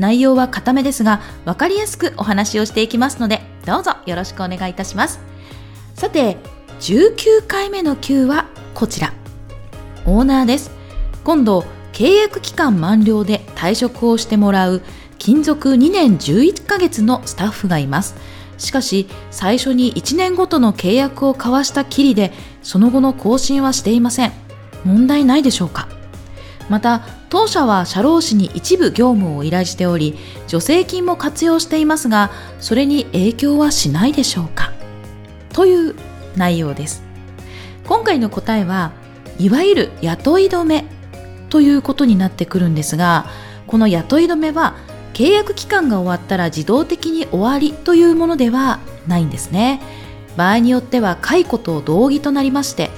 内容は固めですが分かりやすくお話をしていきますのでどうぞよろしくお願いいたします。さて19回目の Q はこちら。オーナーです。今度契約期間満了で退職をしてもらう勤続2年11ヶ月のスタッフがいます。しかし最初に1年ごとの契約を交わしたきりでその後の更新はしていません。問題ないでしょうか。また当社は社労士に一部業務を依頼しており助成金も活用していますがそれに影響はしないでしょうか？という内容です。今回の答えはいわゆる雇い止めということになってくるんですがこの雇い止めは契約期間が終わったら自動的に終わりというものではないんですね。場合によっては解雇と同義となりまして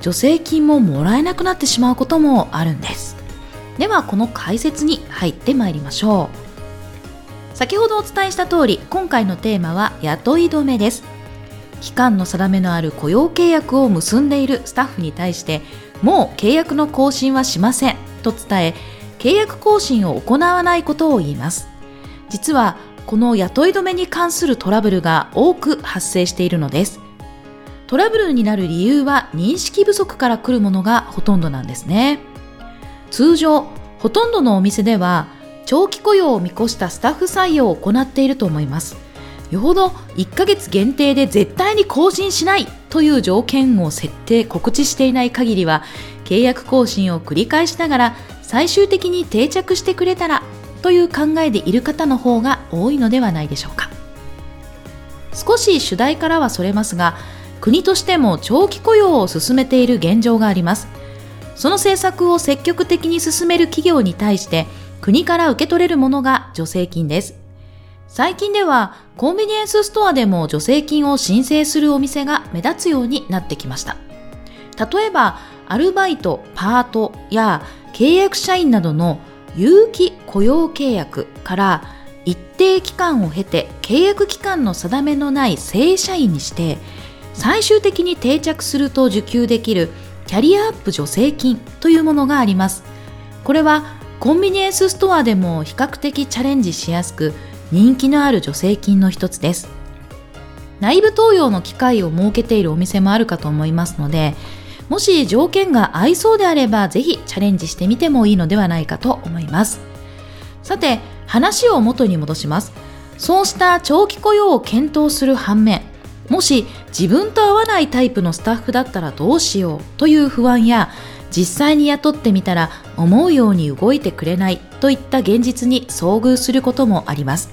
助成金ももらえなくなってしまうこともあるんです。ではこの解説に入ってまいりましょう。先ほどお伝えした通り今回のテーマは雇い止めです。期間の定めのある雇用契約を結んでいるスタッフに対してもう契約の更新はしませんと伝え契約更新を行わないことを言います。実はこの雇い止めに関するトラブルが多く発生しているのです。トラブルになる理由は認識不足から来るものがほとんどなんですね。通常、ほとんどのお店では長期雇用を見越したスタッフ採用を行っていると思います。よほど1ヶ月限定で絶対に更新しないという条件を設定、告知していない限りは契約更新を繰り返しながら最終的に定着してくれたらという考えでいる方の方が多いのではないでしょうか。少し主題からはそれますが、国としても長期雇用を進めている現状がありますその政策を積極的に進める企業に対して国から受け取れるものが助成金です。最近ではコンビニエンスストアでも助成金を申請するお店が目立つようになってきました。例えばアルバイト、パートや契約社員などの有期雇用契約から一定期間を経て契約期間の定めのない正社員にして最終的に定着すると受給できるキャリアアップ助成金というものがあります。これはコンビニエンスストアでも比較的チャレンジしやすく人気のある助成金の一つです。内部登用の機会を設けているお店もあるかと思いますので、もし条件が合いそうであればぜひチャレンジしてみてもいいのではないかと思います。さて、話を元に戻します。そうした長期雇用を検討する反面、もし自分と合わないタイプのスタッフだったらどうしようという不安や実際に雇ってみたら思うように動いてくれないといった現実に遭遇することもあります。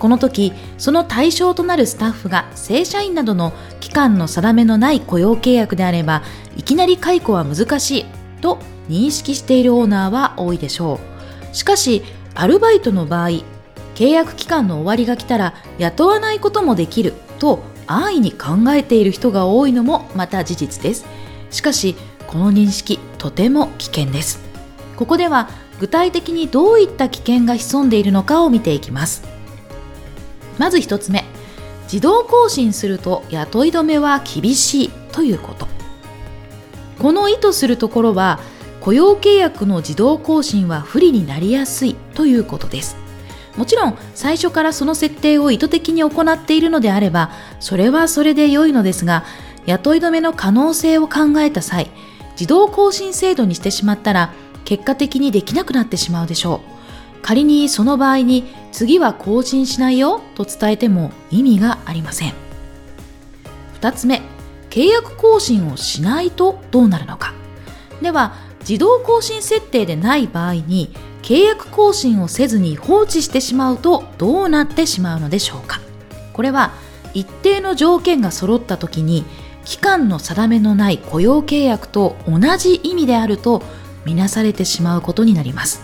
この時、その対象となるスタッフが正社員などの期間の定めのない雇用契約であれば、いきなり解雇は難しいと認識しているオーナーは多いでしょう。しかし、アルバイトの場合、契約期間の終わりが来たら雇わないこともできると安易に考えている人が多いのもまた事実です。しかしこの認識とても危険です。ここでは具体的にどういった危険が潜んでいるのかを見ていきます。まず1つ目自動更新すると雇い止めは厳しいということ。この意図するところは雇用契約の自動更新は不利になりやすいということです。もちろん最初からその設定を意図的に行っているのであればそれはそれで良いのですが雇い止めの可能性を考えた際自動更新制度にしてしまったら結果的にできなくなってしまうでしょう。仮にその場合に次は更新しないよと伝えても意味がありません。2つ目契約更新をしないとどうなるのか。では自動更新設定でない場合に契約更新をせずに放置してしまうとどうなってしまうのでしょうか。これは一定の条件が揃った時に期間の定めのない雇用契約と同じ意味であるとみなされてしまうことになります。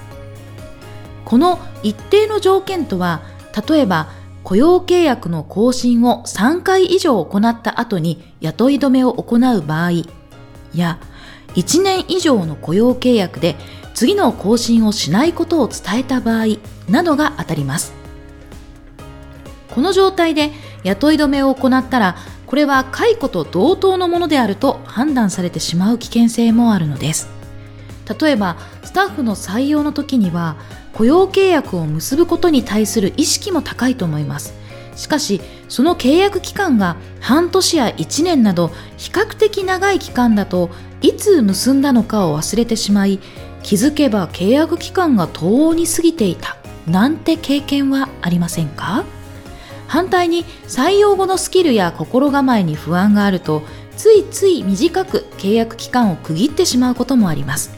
この一定の条件とは例えば雇用契約の更新を3回以上行った後に雇い止めを行う場合や1年以上の雇用契約で次の更新をしないことを伝えた場合などが当たります。この状態で雇い止めを行ったらこれは解雇と同等のものであると判断されてしまう危険性もあるのです例えばスタッフの採用の時には雇用契約を結ぶことに対する意識も高いと思いますしかしその契約期間が半年や1年など比較的長い期間だといつ結んだのかを忘れてしまい気づけば契約期間が遠に過ぎていた。なんて経験はありませんか？反対に採用後のスキルや心構えに不安があるとついつい短く契約期間を区切ってしまうこともあります。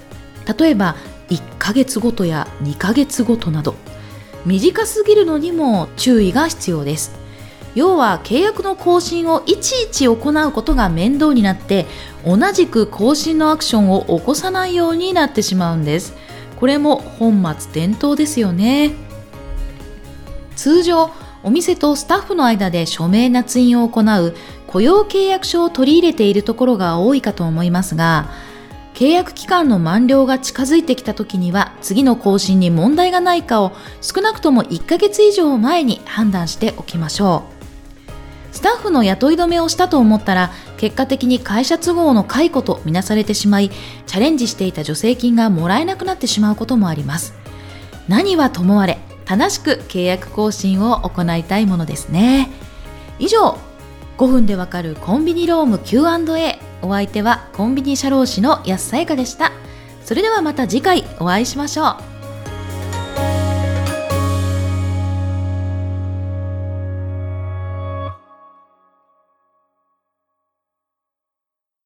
例えば1ヶ月ごとや2ヶ月ごとなど。短すぎるのにも注意が必要です。要は契約の更新をいちいち行うことが面倒になって同じく更新のアクションを起こさないようになってしまうんですこれも本末転倒ですよね通常お店とスタッフの間で署名捺印を行う雇用契約書を取り入れているところが多いかと思いますが、契約期間の満了が近づいてきた時には次の更新に問題がないかを少なくとも1ヶ月以上前に判断しておきましょう。スタッフの雇い止めをしたと思ったら結果的に会社都合の解雇とみなされてしまいチャレンジしていた助成金がもらえなくなってしまうこともあります。何はともあれ正しく契約更新を行いたいものですね。以上5分でわかるコンビニローム Q&A お相手はコンビニ社労士の安さやかでした。それではまた次回お会いしましょう。